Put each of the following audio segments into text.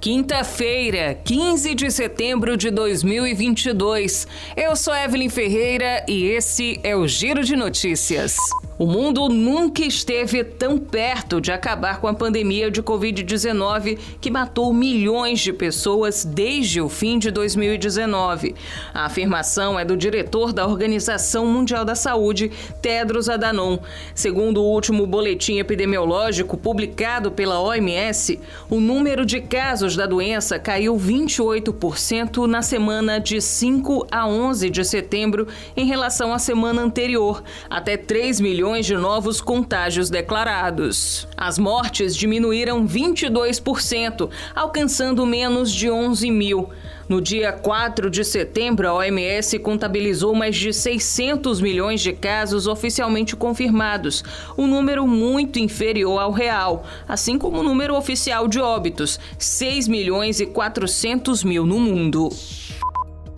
Quinta-feira, 15 de setembro de 2022. Eu sou Evelyn Ferreira e esse é o Giro de Notícias. O mundo nunca esteve tão perto de acabar com a pandemia de Covid-19, que matou milhões de pessoas desde o fim de 2019. A afirmação é do diretor da Organização Mundial da Saúde, Tedros Adhanom. Segundo o último boletim epidemiológico publicado pela OMS, o número de casos da doença caiu 28% na semana de 5 a 11 de setembro em relação à semana anterior, até 3 milhões de novos contágios declarados. As mortes diminuíram 22%, alcançando menos de 11 mil. No dia 4 de setembro, a OMS contabilizou mais de 600 milhões de casos oficialmente confirmados, um número muito inferior ao real, assim como o número oficial de óbitos, 6 milhões e 400 mil no mundo.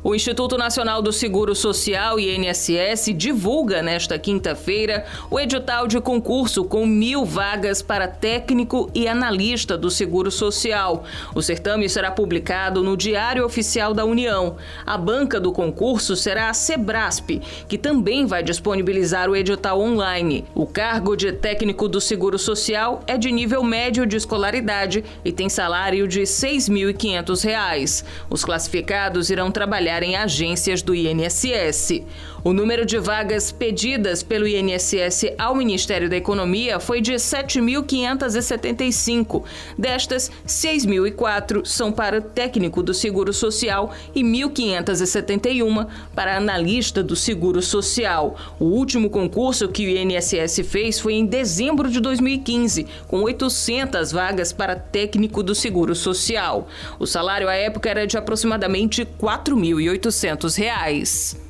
O Instituto Nacional do Seguro Social, INSS, divulga nesta quinta-feira o edital de concurso com mil vagas para técnico e analista do Seguro Social. O certame será publicado no Diário Oficial da União. A banca do concurso será a Sebrasp, que também vai disponibilizar o edital online. O cargo de técnico do Seguro Social é de nível médio de escolaridade e tem salário de R$ 6.500. Os classificados irão trabalhar trabalhar em agências do INSS. O número de vagas pedidas pelo INSS ao Ministério da Economia foi de 7.575. Destas, 6.004 são para técnico do Seguro Social e 1.571 para analista do Seguro Social. O último concurso que o INSS fez foi em dezembro de 2015, com 800 vagas para técnico do Seguro Social. O salário à época era de aproximadamente 4 mil R$ 1.800.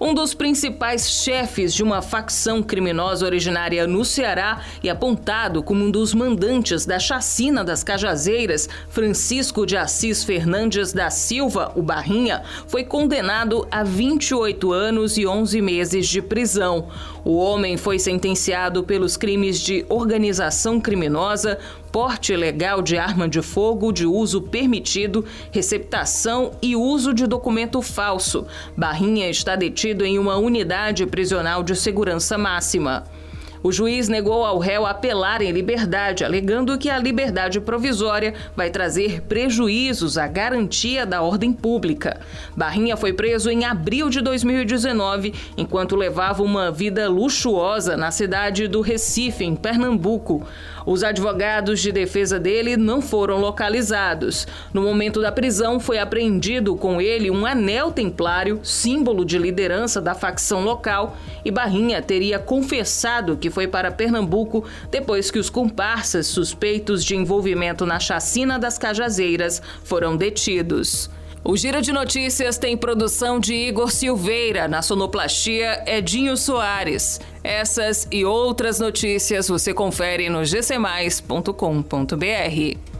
Um dos principais chefes de uma facção criminosa originária no Ceará e apontado como um dos mandantes da chacina das Cajazeiras, Francisco de Assis Fernandes da Silva, o Barrinha, foi condenado a 28 anos e 11 meses de prisão. O homem foi sentenciado pelos crimes de organização criminosa, porte ilegal de arma de fogo de uso permitido, receptação e uso de documento falso. Barrinha está detido em uma unidade prisional de segurança máxima. O juiz negou ao réu apelar em liberdade, alegando que a liberdade provisória vai trazer prejuízos à garantia da ordem pública. Barrinha foi preso em abril de 2019, enquanto levava uma vida luxuosa na cidade do Recife, em Pernambuco. Os advogados de defesa dele não foram localizados. No momento da prisão, foi apreendido com ele um anel templário, símbolo de liderança da facção local, e Barrinha teria confessado que foi para Pernambuco depois que os comparsas suspeitos de envolvimento na chacina das Cajazeiras foram detidos. O Giro de Notícias tem produção de Igor Silveira, na sonoplastia Edinho Soares. Essas e outras notícias você confere no gcmais.com.br.